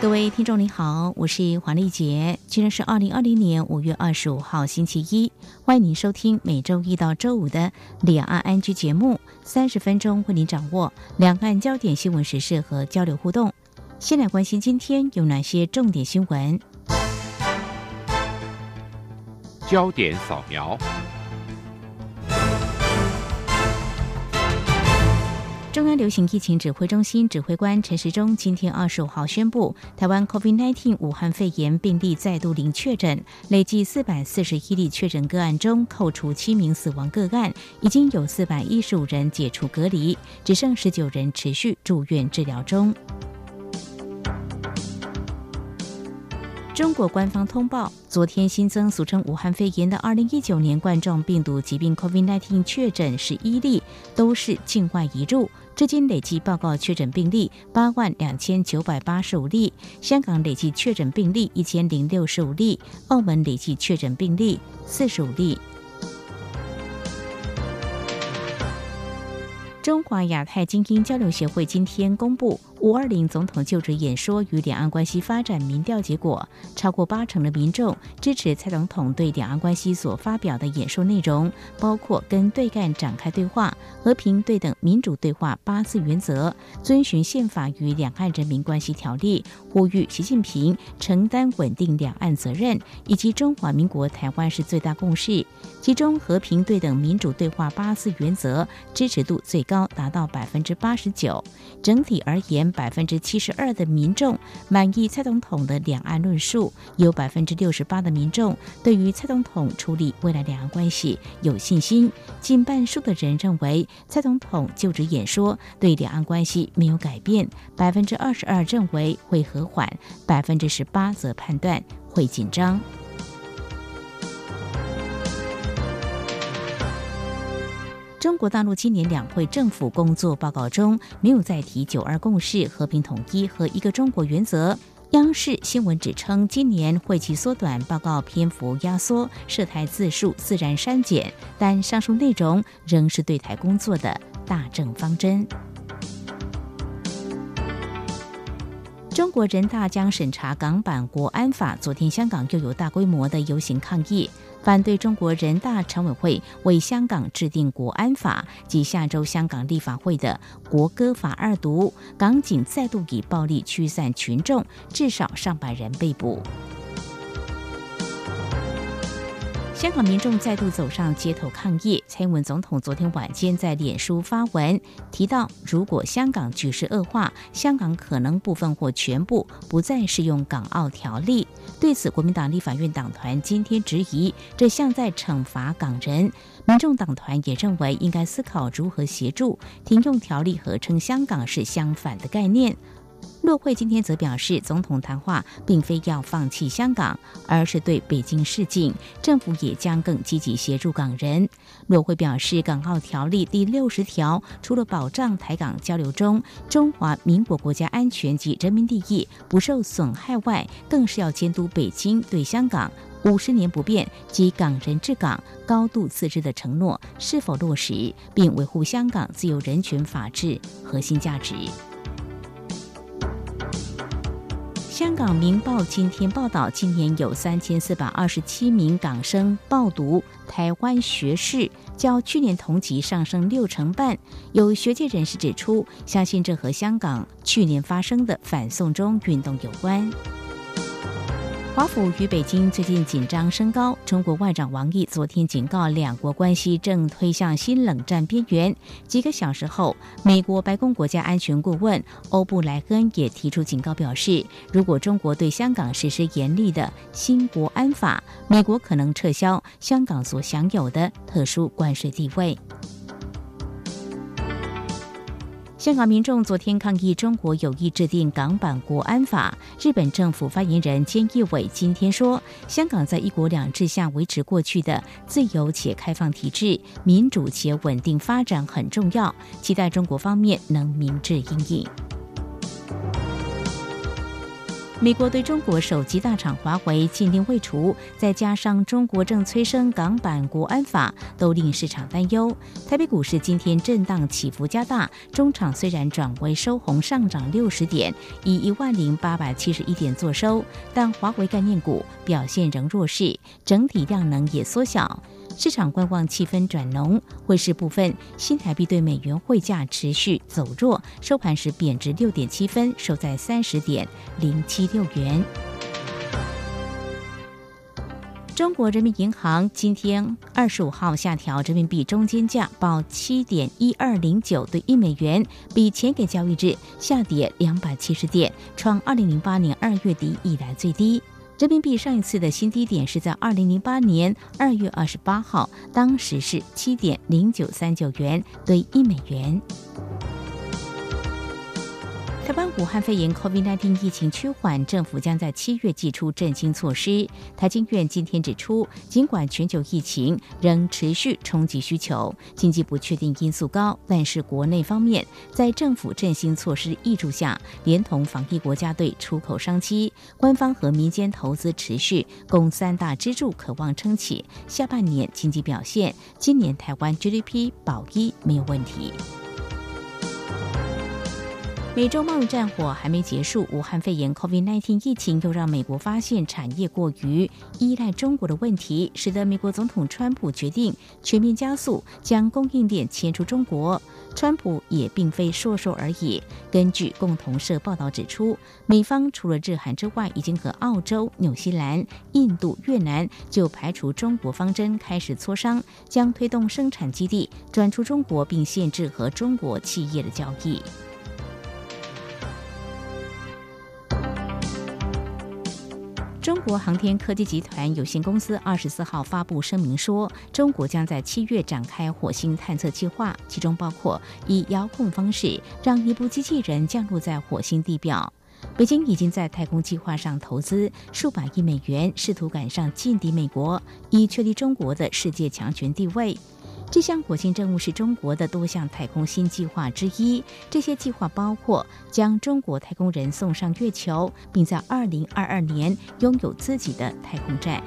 各位听众您好，我是黄丽杰，今天是二零二零年五月二十五号星期一，欢迎您收听每周一到周五的两岸安居节目，三十分钟为您掌握两岸焦点新闻时事和交流互动。先来关心今天有哪些重点新闻？焦点扫描。中央流行疫情指挥中心指挥官陈时中今天二十五号宣布，台湾 COVID-19 武汉肺炎病例再度零确诊，累计四百四十一例确诊个案中，扣除七名死亡个案，已经有四百一十五人解除隔离，只剩十九人持续住院治疗中。中国官方通报，昨天新增俗称武汉肺炎的二零一九年冠状病毒疾病 COVID-19 确诊十一例，都是境外移入。至今累计报告确诊病例八万两千九百八十五例，香港累计确诊病例一千零六十五例，澳门累计确诊病例四十五例。中华亚太精英交流协会今天公布五二零总统就职演说与两岸关系发展民调结果，超过八成的民众支持蔡总统对两岸关系所发表的演说内容，包括跟对岸展开对话、和平、对等、民主对话八字原则、遵循宪法与两岸人民关系条例、呼吁习近平承担稳定两岸责任，以及中华民国台湾是最大共识。其中，和平、对等、民主对话八字原则支持度最高。达到百分之八十九，整体而言，百分之七十二的民众满意蔡总统的两岸论述，有百分之六十八的民众对于蔡总统处理未来两岸关系有信心，近半数的人认为蔡总统就职演说对两岸关系没有改变，百分之二十二认为会和缓，百分之十八则判断会紧张。中国大陆今年两会政府工作报告中没有再提“九二共识”、和平统一和一个中国原则。央视新闻指称，今年会期缩短，报告篇幅压缩，涉台字数自然删减，但上述内容仍是对台工作的大政方针。中国人大将审查港版国安法，昨天香港又有大规模的游行抗议。反对中国人大常委会为香港制定国安法及下周香港立法会的国歌法二读，港警再度以暴力驱散群众，至少上百人被捕。香港民众再度走上街头抗议。蔡英文总统昨天晚间在脸书发文提到，如果香港局势恶化，香港可能部分或全部不再适用港澳条例。对此，国民党立法院党团今天质疑，这像在惩罚港人。民众党团也认为，应该思考如何协助停用条例和称香港是相反的概念。骆惠今天则表示，总统谈话并非要放弃香港，而是对北京示警，政府也将更积极协助港人。骆惠表示，《港澳条例》第六十条除了保障台港交流中中华民国国家安全及人民利益不受损害外，更是要监督北京对香港五十年不变及港人治港、高度自治的承诺是否落实，并维护香港自由、人权、法治核心价值。香港《明报》今天报道，今年有三千四百二十七名港生报读台湾学士，较去年同期上升六成半。有学界人士指出，相信这和香港去年发生的反送中运动有关。华府与北京最近紧张升高。中国外长王毅昨天警告，两国关系正推向新冷战边缘。几个小时后，美国白宫国家安全顾问欧布莱恩也提出警告，表示如果中国对香港实施严厉的新国安法，美国可能撤销香港所享有的特殊关税地位。香港民众昨天抗议中国有意制定港版国安法。日本政府发言人菅义伟今天说，香港在一国两制下维持过去的自由且开放体制，民主且稳定发展很重要，期待中国方面能明智应应。美国对中国手机大厂华为禁令未除，再加上中国正催生港版国安法，都令市场担忧。台北股市今天震荡起伏加大，中场虽然转为收红上涨六十点，以一万零八百七十一点作收，但华为概念股表现仍弱势，整体量能也缩小。市场观望气氛转浓，汇市部分，新台币对美元汇价持续走弱，收盘时贬值六点七分，收在三十点零七六元。中国人民银行今天二十五号下调人民币中间价，报七点一二零九对一美元，比前个交易日下跌两百七十点，创二零零八年二月底以来最低。人民币上一次的新低点是在二零零八年二月二十八号，当时是七点零九三九元兑一美元。台湾武汉肺炎 COVID-19 疫情趋缓，政府将在七月祭出振兴措施。台经院今天指出，尽管全球疫情仍持续冲击需求，经济不确定因素高，但是国内方面在政府振兴措施挹注下，连同防疫国家队出口商机，官方和民间投资持续，共三大支柱渴望撑起下半年经济表现。今年台湾 GDP 保一没有问题。美洲贸易战火还没结束，武汉肺炎 COVID-19 疫情又让美国发现产业过于依赖中国的问题，使得美国总统川普决定全面加速将供应链迁出中国。川普也并非说说而已。根据共同社报道指出，美方除了日韩之外，已经和澳洲、纽西兰、印度、越南就排除中国方针开始磋商，将推动生产基地转出中国，并限制和中国企业的交易。中国航天科技集团有限公司二十四号发布声明说，中国将在七月展开火星探测计划，其中包括以遥控方式让一部机器人降落在火星地表。北京已经在太空计划上投资数百亿美元，试图赶上劲敌美国，以确立中国的世界强权地位。这项火星任务是中国的多项太空新计划之一。这些计划包括将中国太空人送上月球，并在二零二二年拥有自己的太空站。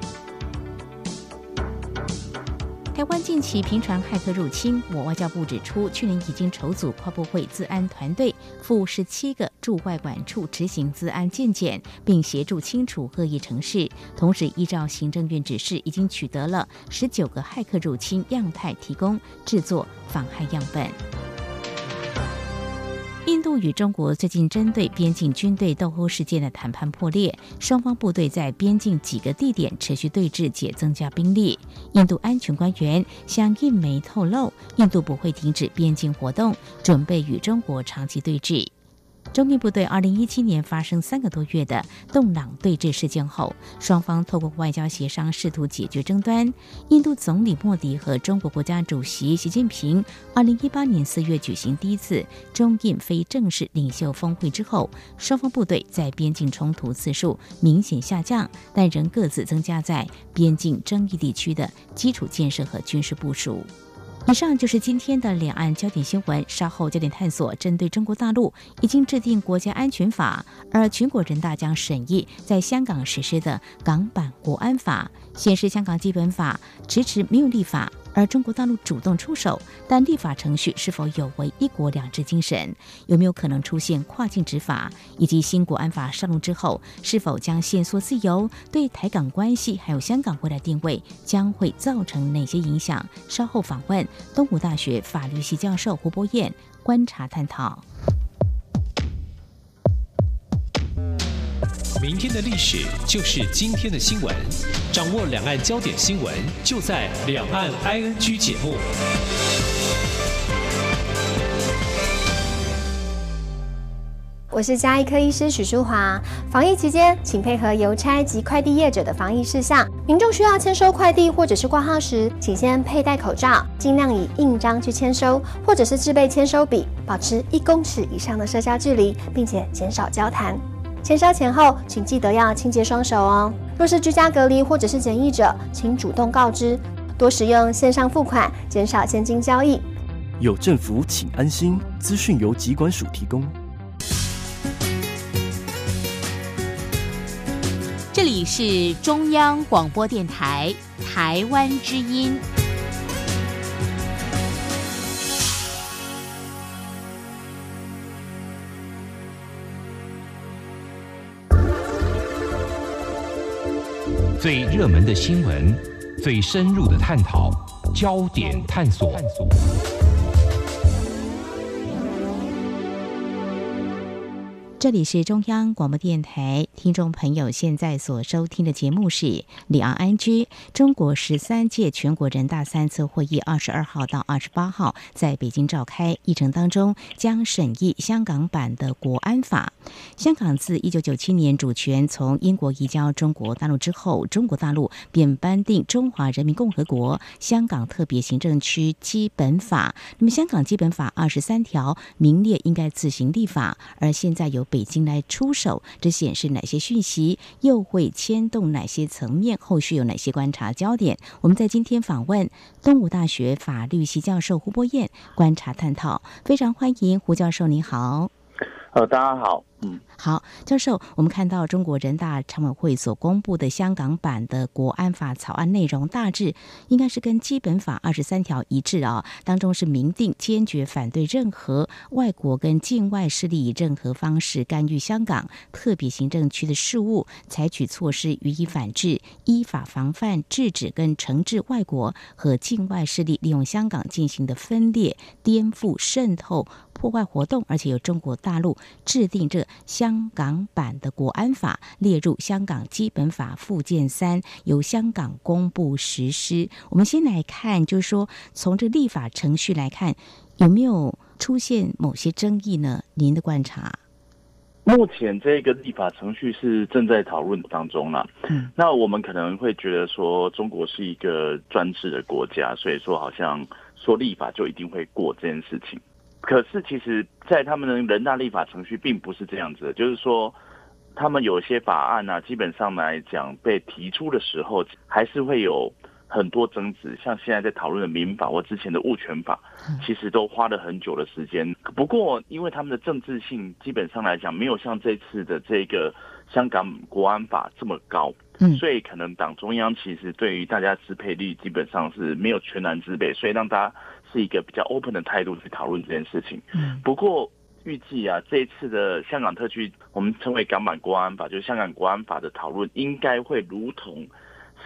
台湾近期频传骇客入侵，我外交部指出，去年已经筹组跨部会自安团队，赴十七个驻外管处执行自安建检，并协助清除恶意城市。同时，依照行政院指示，已经取得了十九个骇客入侵样态，提供制作防害样本。印度与中国最近针对边境军队斗殴事件的谈判破裂，双方部队在边境几个地点持续对峙，且增加兵力。印度安全官员向印媒透露，印度不会停止边境活动，准备与中国长期对峙。中印部队二零一七年发生三个多月的洞朗对峙事件后，双方透过外交协商试图解决争端。印度总理莫迪和中国国家主席习近平二零一八年四月举行第一次中印非正式领袖峰会之后，双方部队在边境冲突次数明显下降，但仍各自增加在边境争议地区的基础建设和军事部署。以上就是今天的两岸焦点新闻。稍后焦点探索，针对中国大陆已经制定国家安全法，而全国人大将审议在香港实施的港版国安法，显示香港基本法迟迟没有立法。而中国大陆主动出手，但立法程序是否有违“一国两制”精神？有没有可能出现跨境执法？以及新国安法上路之后，是否将限缩自由？对台港关系还有香港未来定位，将会造成哪些影响？稍后访问东吴大学法律系教授胡博燕，观察探讨。明天的历史就是今天的新闻，掌握两岸焦点新闻，就在《两岸 ING》节目。我是嘉医科医师许淑华。防疫期间，请配合邮差及快递业者的防疫事项。民众需要签收快递或者是挂号时，请先佩戴口罩，尽量以印章去签收，或者是自备签收笔，保持一公尺以上的社交距离，并且减少交谈。签收前后，请记得要清洁双手哦。若是居家隔离或者是检疫者，请主动告知，多使用线上付款，减少现金交易。有政府，请安心。资讯由疾管署提供。这里是中央广播电台台湾之音。最热门的新闻，最深入的探讨，焦点探索。这里是中央广播电台，听众朋友现在所收听的节目是里昂安居。中国十三届全国人大三次会议二十二号到二十八号在北京召开，议程当中将审议香港版的国安法。香港自一九九七年主权从英国移交中国大陆之后，中国大陆便颁定《中华人民共和国香港特别行政区基本法》。那么，香港基本法二十三条名列应该自行立法，而现在由北京来出手，这显示呢哪些讯息，又会牵动哪些层面？后续有哪些观察焦点？我们在今天访问东吴大学法律系教授胡波燕，观察探讨。非常欢迎胡教授，你好。呃，大家好。嗯，好，教授，我们看到中国人大常委会所公布的香港版的国安法草案内容，大致应该是跟基本法二十三条一致啊。当中是明定坚决反对任何外国跟境外势力以任何方式干预香港特别行政区的事务，采取措施予以反制，依法防范、制止跟惩治外国和境外势力利用香港进行的分裂、颠覆、渗透。破坏活动，而且由中国大陆制定这香港版的国安法列入香港基本法附件三，由香港公布实施。我们先来看，就是说从这立法程序来看，有没有出现某些争议呢？您的观察？目前这个立法程序是正在讨论当中了。嗯，那我们可能会觉得说，中国是一个专制的国家，所以说好像说立法就一定会过这件事情。可是，其实，在他们的人大立法程序并不是这样子的，就是说，他们有些法案呢，基本上来讲被提出的时候，还是会有很多争执。像现在在讨论的民法或之前的物权法，其实都花了很久的时间。不过，因为他们的政治性基本上来讲，没有像这次的这个香港国安法这么高，所以可能党中央其实对于大家支配率基本上是没有全然支配，所以让大家。是一个比较 open 的态度去讨论这件事情。嗯，不过预计啊，这一次的香港特区，我们称为港版国安法，就是香港国安法的讨论，应该会如同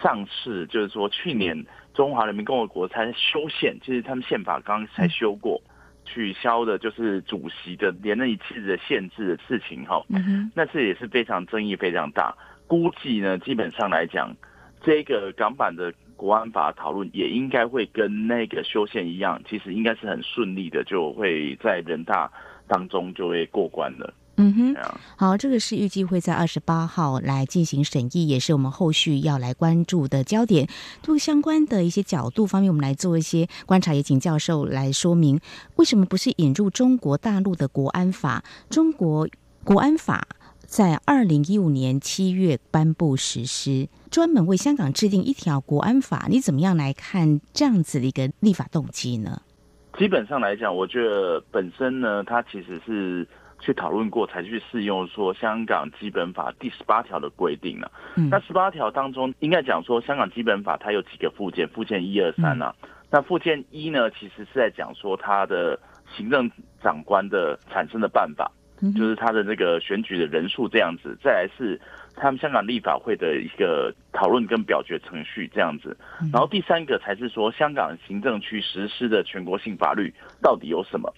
上次，就是说去年中华人民共和国才修宪，其实他们宪法刚才修过，取消的就是主席的连任一次的限制的事情哈。嗯哼，那次也是非常争议非常大。估计呢，基本上来讲，这个港版的。国安法讨论也应该会跟那个修宪一样，其实应该是很顺利的，就会在人大当中就会过关了。嗯哼，好，这个是预计会在二十八号来进行审议，也是我们后续要来关注的焦点。就相关的一些角度方面，我们来做一些观察，也请教授来说明为什么不是引入中国大陆的国安法？中国国安法。在二零一五年七月颁布实施，专门为香港制定一条国安法。你怎么样来看这样子的一个立法动机呢？基本上来讲，我觉得本身呢，它其实是去讨论过才去适用说香港基本法第十八条的规定了。嗯那十八条当中，应该讲说香港基本法它有几个附件，附件一二三啊。那附件一呢，其实是在讲说它的行政长官的产生的办法。就是他的那个选举的人数这样子，再来是他们香港立法会的一个讨论跟表决程序这样子，然后第三个才是说香港行政区实施的全国性法律到底有什么？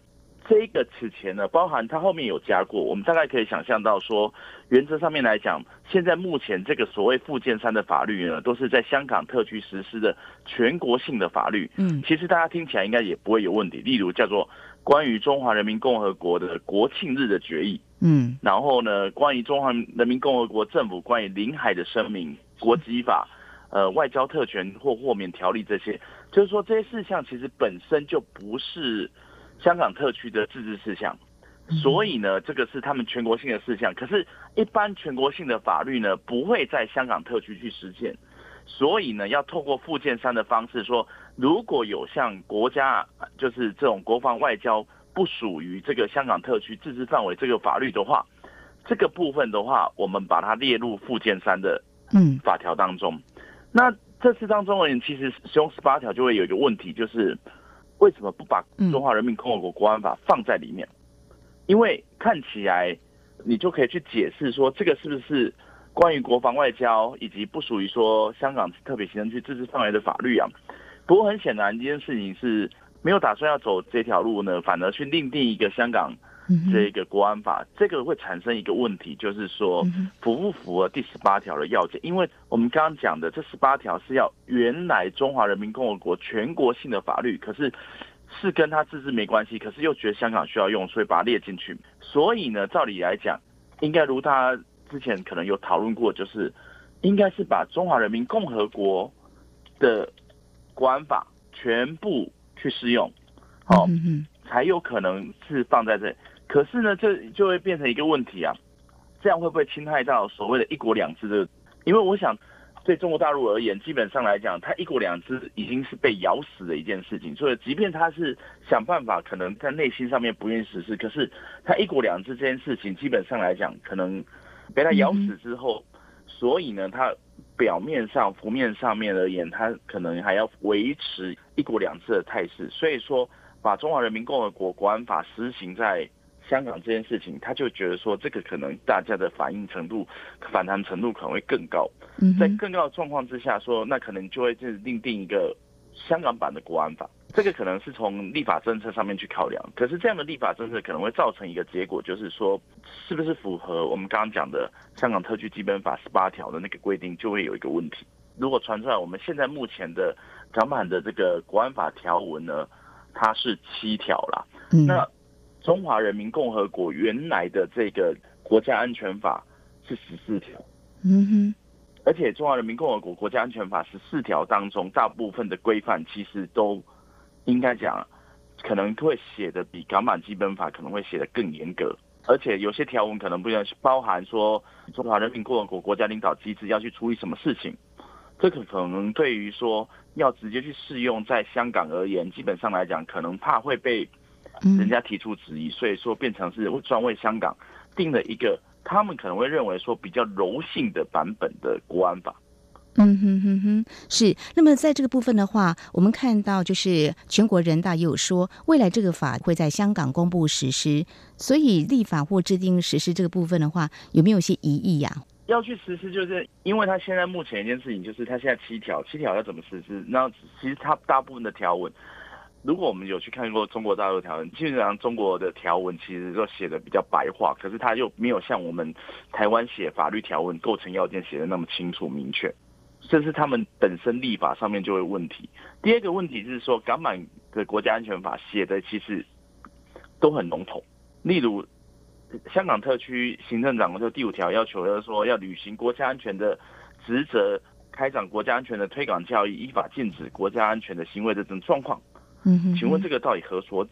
这个此前呢，包含它后面有加过，我们大概可以想象到说，原则上面来讲，现在目前这个所谓附件三的法律呢，都是在香港特区实施的全国性的法律。嗯，其实大家听起来应该也不会有问题，例如叫做。关于中华人民共和国的国庆日的决议，嗯，然后呢，关于中华人民共和国政府关于领海的声明、国籍法、呃外交特权或豁免条例这些，就是说这些事项其实本身就不是香港特区的自治事项，所以呢，这个是他们全国性的事项。可是，一般全国性的法律呢，不会在香港特区去实践，所以呢，要透过附件三的方式说，如果有像国家就是这种国防外交。不属于这个香港特区自治范围这个法律的话，这个部分的话，我们把它列入附件三的嗯法条当中。那这次当中而言，其实使用十八条就会有一个问题，就是为什么不把中华人民共和国国安法放在里面？因为看起来你就可以去解释说，这个是不是关于国防外交以及不属于说香港特别行政区自治范围的法律啊？不过很显然，这件事情是。没有打算要走这条路呢，反而去另定一个香港这个国安法，这个会产生一个问题，就是说符不符合第十八条的要件？因为我们刚刚讲的这十八条是要原来中华人民共和国全国性的法律，可是是跟他自治没关系，可是又觉得香港需要用，所以把它列进去。所以呢，照理来讲，应该如他之前可能有讨论过，就是应该是把中华人民共和国的国安法全部。去试用，好，才有可能是放在这。可是呢，这就会变成一个问题啊，这样会不会侵害到所谓的一国两制的？因为我想，对中国大陆而言，基本上来讲，它一国两制已经是被咬死的一件事情。所以，即便他是想办法，可能在内心上面不愿意实施，可是他一国两制这件事情，基本上来讲，可能被他咬死之后，所以呢，他。表面上、浮面上面而言，他可能还要维持一国两制的态势，所以说把中华人民共和国国安法实行在香港这件事情，他就觉得说这个可能大家的反应程度、反弹程度可能会更高。在更高的状况之下，说那可能就会就是另定一个香港版的国安法。这个可能是从立法政策上面去考量，可是这样的立法政策可能会造成一个结果，就是说，是不是符合我们刚刚讲的香港特区基本法十八条的那个规定，就会有一个问题。如果传出来，我们现在目前的港版的这个国安法条文呢，它是七条啦。那中华人民共和国原来的这个国家安全法是十四条。嗯哼。而且中华人民共和国国家安全法十四条当中，大部分的规范其实都。应该讲，可能会写的比港版基本法可能会写的更严格，而且有些条文可能不要包含说中华人民共和国国家领导机制要去处理什么事情，这个可能对于说要直接去适用在香港而言，基本上来讲可能怕会被人家提出质疑，所以说变成是专为香港定了一个他们可能会认为说比较柔性的版本的国安法。嗯哼哼哼，是。那么在这个部分的话，我们看到就是全国人大也有说，未来这个法会在香港公布实施，所以立法或制定实施这个部分的话，有没有一些疑义呀？要去实施，就是因为他现在目前一件事情，就是他现在七条，七条要怎么实施？那其实他大部分的条文，如果我们有去看过中国大陆条文，基本上中国的条文其实都写的比较白话，可是他又没有像我们台湾写法律条文构成要件写的那么清楚明确。这是他们本身立法上面就会问题。第二个问题是说，港版的国家安全法写的其实都很笼统。例如，香港特区行政长官就第五条要求，要说要履行国家安全的职责，开展国家安全的推广教育，依法禁止国家安全的行为的这种状况。嗯请问这个到底何所指？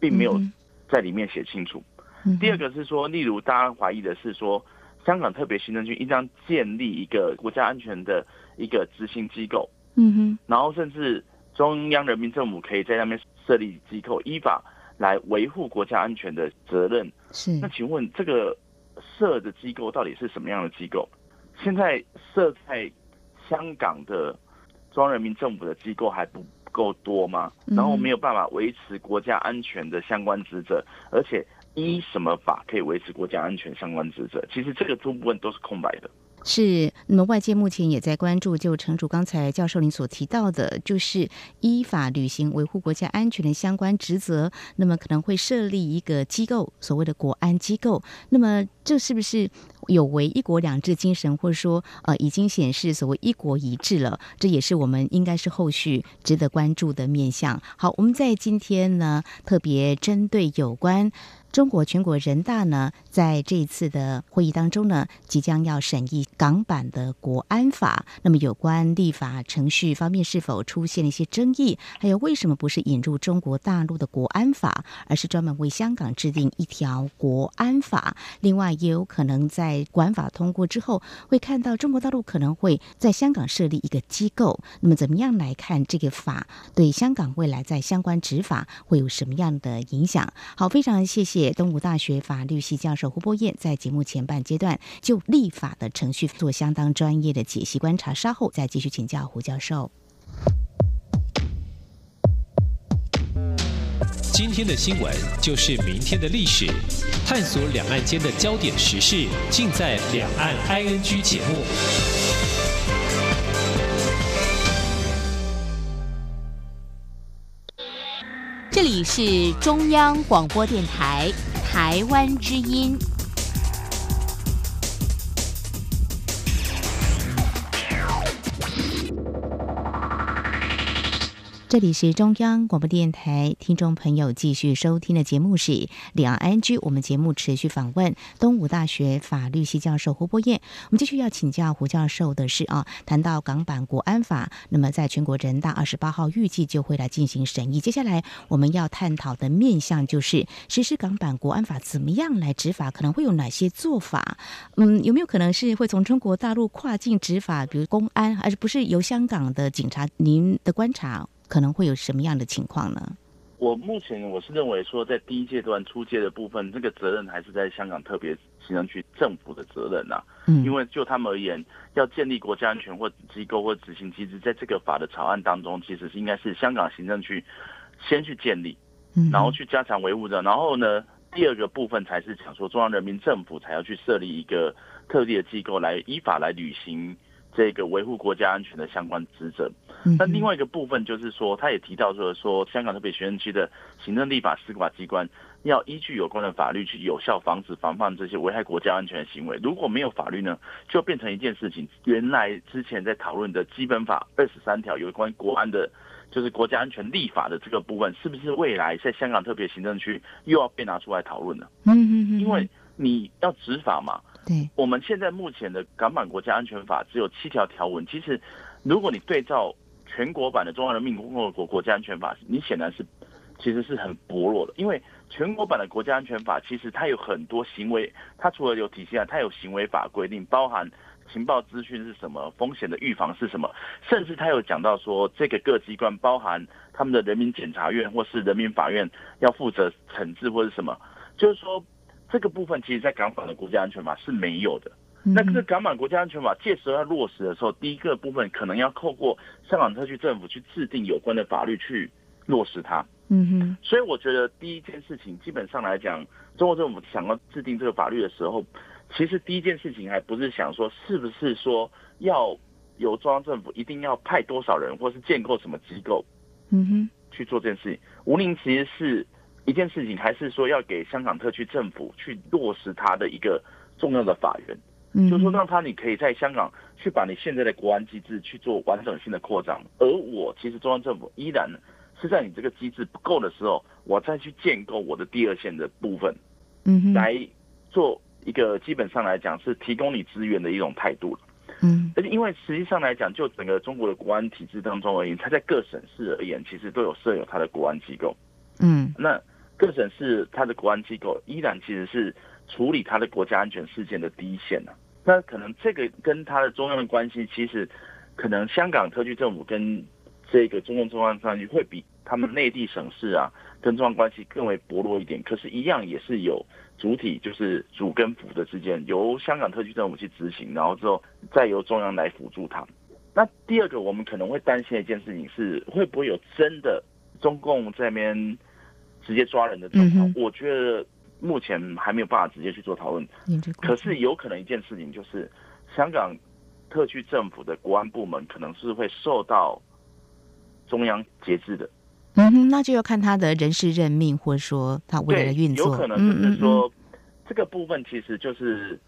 并没有在里面写清楚。第二个是说，例如大家怀疑的是说。香港特别行政区应当建立一个国家安全的一个执行机构，嗯哼，然后甚至中央人民政府可以在那边设立机构，依法来维护国家安全的责任。是，那请问这个设的机构到底是什么样的机构？现在设在香港的中央人民政府的机构还不够多吗？然后没有办法维持国家安全的相关职责，而且。依什么法可以维持国家安全相关职责？其实这个部分都是空白的。是，那么外界目前也在关注，就城主刚才教授您所提到的，就是依法履行维护国家安全的相关职责，那么可能会设立一个机构，所谓的国安机构。那么这是不是有违一国两制精神，或者说呃已经显示所谓一国一制了？这也是我们应该是后续值得关注的面向。好，我们在今天呢特别针对有关。中国全国人大呢，在这一次的会议当中呢，即将要审议港版的国安法。那么，有关立法程序方面是否出现了一些争议？还有，为什么不是引入中国大陆的国安法，而是专门为香港制定一条国安法？另外，也有可能在国安法通过之后，会看到中国大陆可能会在香港设立一个机构。那么，怎么样来看这个法对香港未来在相关执法会有什么样的影响？好，非常谢谢。东吴大学法律系教授胡博彦在节目前半阶段就立法的程序做相当专业的解析观察，稍后再继续请教胡教授。今天的新闻就是明天的历史，探索两岸间的焦点时事，尽在《两岸 ING》节目。这里是中央广播电台台湾之音。这里是中央广播电台，听众朋友继续收听的节目是《两岸 G》。我们节目持续访问东吴大学法律系教授胡博彦。我们继续要请教胡教授的是啊，谈到港版国安法，那么在全国人大二十八号预计就会来进行审议。接下来我们要探讨的面向就是实施港版国安法怎么样来执法，可能会有哪些做法？嗯，有没有可能是会从中国大陆跨境执法，比如公安，而不是由香港的警察？您的观察？可能会有什么样的情况呢？我目前我是认为说，在第一阶段出借的部分，这个责任还是在香港特别行政区政府的责任呐。嗯，因为就他们而言，要建立国家安全或机构或执行机制，在这个法的草案当中，其实是应该是香港行政区先去建立，然后去加强维护的。然后呢，第二个部分才是讲说，中央人民政府才要去设立一个特地的机构来依法来履行。这个维护国家安全的相关职责，那另外一个部分就是说，他也提到说，说香港特别行政区的行政、立法、司法机关要依据有关的法律去有效防止、防范这些危害国家安全的行为。如果没有法律呢，就变成一件事情。原来之前在讨论的基本法二十三条有关国安的，就是国家安全立法的这个部分，是不是未来在香港特别行政区又要被拿出来讨论呢？嗯嗯嗯，因为你要执法嘛。对，我们现在目前的港版国家安全法只有七条条文。其实，如果你对照全国版的中华人民共和国国家安全法，你显然是其实是很薄弱的。因为全国版的国家安全法其实它有很多行为，它除了有体系外，它有行为法规定，包含情报资讯是什么，风险的预防是什么，甚至它有讲到说这个各机关，包含他们的人民检察院或是人民法院要负责惩治或者什么，就是说。这个部分其实，在港版的国家安全法是没有的。那这港版国家安全法届时要落实的时候，第一个部分可能要透过香港特区政府去制定有关的法律去落实它。嗯哼。所以我觉得第一件事情，基本上来讲，中国政府想要制定这个法律的时候，其实第一件事情还不是想说是不是说要由中央政府一定要派多少人，或是建构什么机构，嗯哼，去做这件事情。吴宁其实是。一件事情还是说要给香港特区政府去落实它的一个重要的法源，嗯，就是说让他你可以在香港去把你现在的国安机制去做完整性的扩张，而我其实中央政府依然是在你这个机制不够的时候，我再去建构我的第二线的部分，嗯，来做一个基本上来讲是提供你资源的一种态度了，嗯，而且因为实际上来讲，就整个中国的国安体制当中而言，它在各省市而言，其实都有设有它的国安机构，嗯，那。各省市它的国安机构依然其实是处理它的国家安全事件的第一线呢。那可能这个跟它的中央的关系，其实可能香港特区政府跟这个中共中央关系会比他们内地省市啊跟中央关系更为薄弱一点。可是，一样也是有主体，就是主跟辅的之间，由香港特区政府去执行，然后之后再由中央来辅助他。那第二个，我们可能会担心的一件事情是，会不会有真的中共这边？直接抓人的状况，我觉得目前还没有办法直接去做讨论。可是有可能一件事情就是，香港特区政府的国安部门可能是会受到中央节制的。嗯哼，那就要看他的人事任命，或者说他未来的运作。有可能就是说，这个部分其实就是，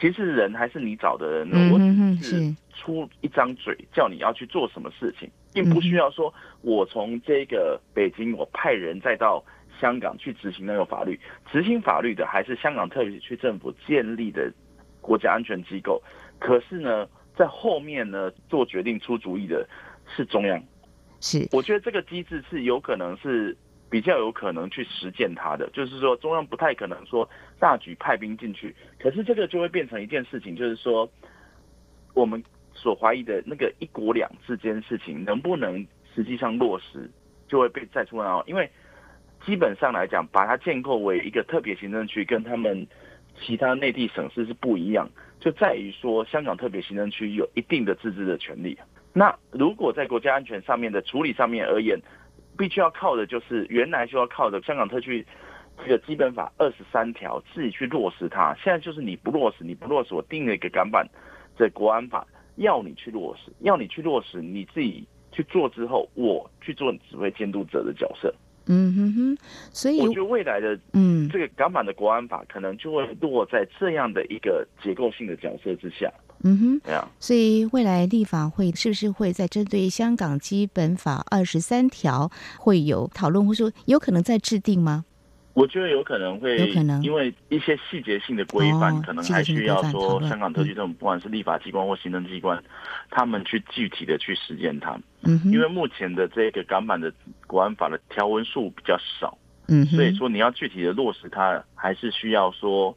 其实人还是你找的人，我只是出一张嘴叫你要去做什么事情，并不需要说我从这个北京我派人再到。香港去执行那个法律，执行法律的还是香港特别区政府建立的国家安全机构。可是呢，在后面呢做决定、出主意的是中央。是，我觉得这个机制是有可能是比较有可能去实践它的，就是说中央不太可能说大举派兵进去。可是这个就会变成一件事情，就是说我们所怀疑的那个一国两制这件事情能不能实际上落实，就会被再出来。因为基本上来讲，把它建构为一个特别行政区，跟他们其他内地省市是不一样。就在于说，香港特别行政区有一定的自治的权利。那如果在国家安全上面的处理上面而言，必须要靠的就是原来就要靠的香港特区这个基本法二十三条自己去落实它。现在就是你不落实，你不落实，我定了一个港版的国安法，要你去落实，要你去落实，你自己去做之后，我去做指挥监督者的角色。嗯哼哼，所以我觉得未来的嗯，这个港版的国安法可能就会落在这样的一个结构性的角色之下。嗯哼，对啊。所以未来立法会是不是会在针对香港基本法二十三条会有讨论，或者说有可能在制定吗？我觉得有可能会，有可能，因为一些细节性的规范，可能还需要说香港特区政府，不管是立法机关或行政机关，他们去具体的去实践它。嗯，因为目前的这个港版的国安法的条文数比较少，嗯，所以说你要具体的落实它，还是需要说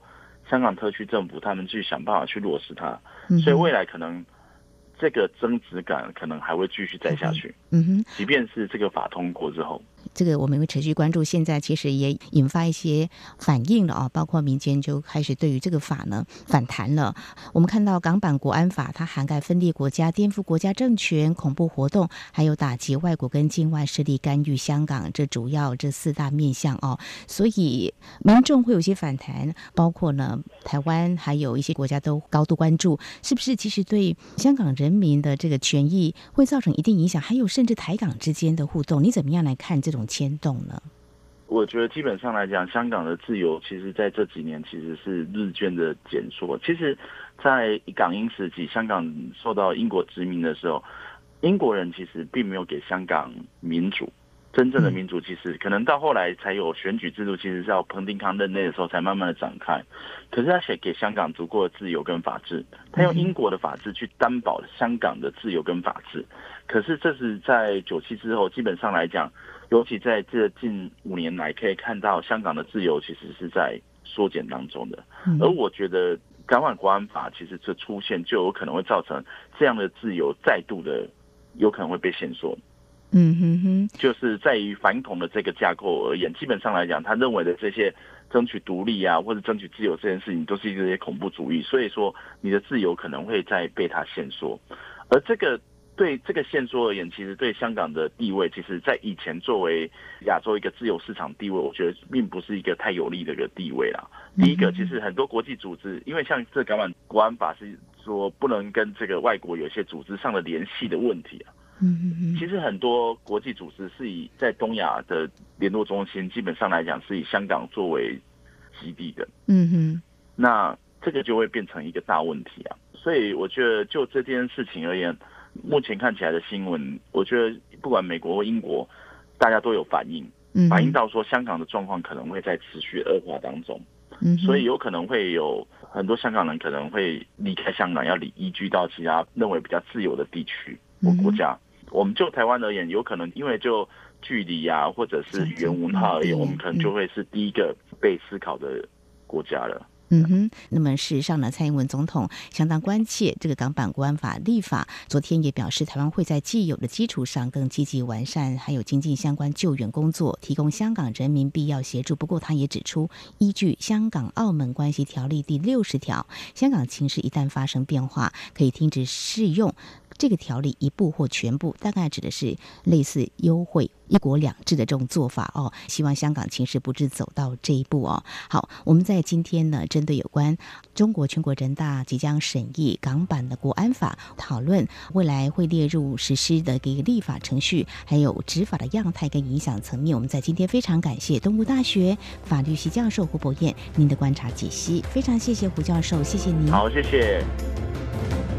香港特区政府他们去想办法去落实它。所以未来可能。这个增值感可能还会继续再下去，嗯哼，即便是这个法通过之后，这个我们会持续关注。现在其实也引发一些反应了啊，包括民间就开始对于这个法呢反弹了。我们看到港版国安法，它涵盖分裂国家、颠覆国家政权、恐怖活动，还有打击外国跟境外势力干预香港，这主要这四大面向哦。所以民众会有些反弹，包括呢台湾还有一些国家都高度关注，是不是？其实对香港。人民的这个权益会造成一定影响，还有甚至台港之间的互动，你怎么样来看这种牵动呢？我觉得基本上来讲，香港的自由其实在这几年其实是日渐的减缩。其实，在港英时期，香港受到英国殖民的时候，英国人其实并没有给香港民主。真正的民主其实可能到后来才有选举制度，其实是要彭定康任内的时候才慢慢的展开。可是他写给香港足够的自由跟法治，他用英国的法治去担保香港的自由跟法治。可是这是在九七之后，基本上来讲，尤其在这近五年来，可以看到香港的自由其实是在缩减当中的。而我觉得港版国安法其实这出现就有可能会造成这样的自由再度的有可能会被限缩。嗯哼哼，就是在于反恐的这个架构而言，基本上来讲，他认为的这些争取独立啊，或者争取自由这件事情，都是一些恐怖主义。所以说，你的自由可能会在被他限缩。而这个对这个限缩而言，其实对香港的地位，其实在以前作为亚洲一个自由市场地位，我觉得并不是一个太有利的一个地位啦。第一个，其实很多国际组织，因为像这港版国安法是说不能跟这个外国有一些组织上的联系的问题啊。嗯嗯嗯，其实很多国际组织是以在东亚的联络中心，基本上来讲是以香港作为基地的。嗯哼，那这个就会变成一个大问题啊。所以我觉得就这件事情而言，目前看起来的新闻，我觉得不管美国或英国，大家都有反应，反映到说香港的状况可能会在持续恶化当中。嗯，所以有可能会有很多香港人可能会离开香港，要离移居到其他认为比较自由的地区或国家。我们就台湾而言，有可能因为就距离啊，或者是语言文化而言，我们可能就会是第一个被思考的国家了。嗯哼，那么事实上呢，蔡英文总统相当关切这个港版国安法立法。昨天也表示，台湾会在既有的基础上更积极完善，还有精进相关救援工作，提供香港人民必要协助。不过，他也指出，依据《香港澳门关系条例》第六十条，香港情势一旦发生变化，可以停止适用。这个条例一部或全部，大概指的是类似优惠“一国两制”的这种做法哦。希望香港情势不致走到这一步哦。好，我们在今天呢，针对有关中国全国人大即将审议港版的国安法，讨论未来会列入实施的一个立法程序，还有执法的样态跟影响层面。我们在今天非常感谢东吴大学法律系教授胡博彦您的观察解析，非常谢谢胡教授，谢谢您。好，谢谢。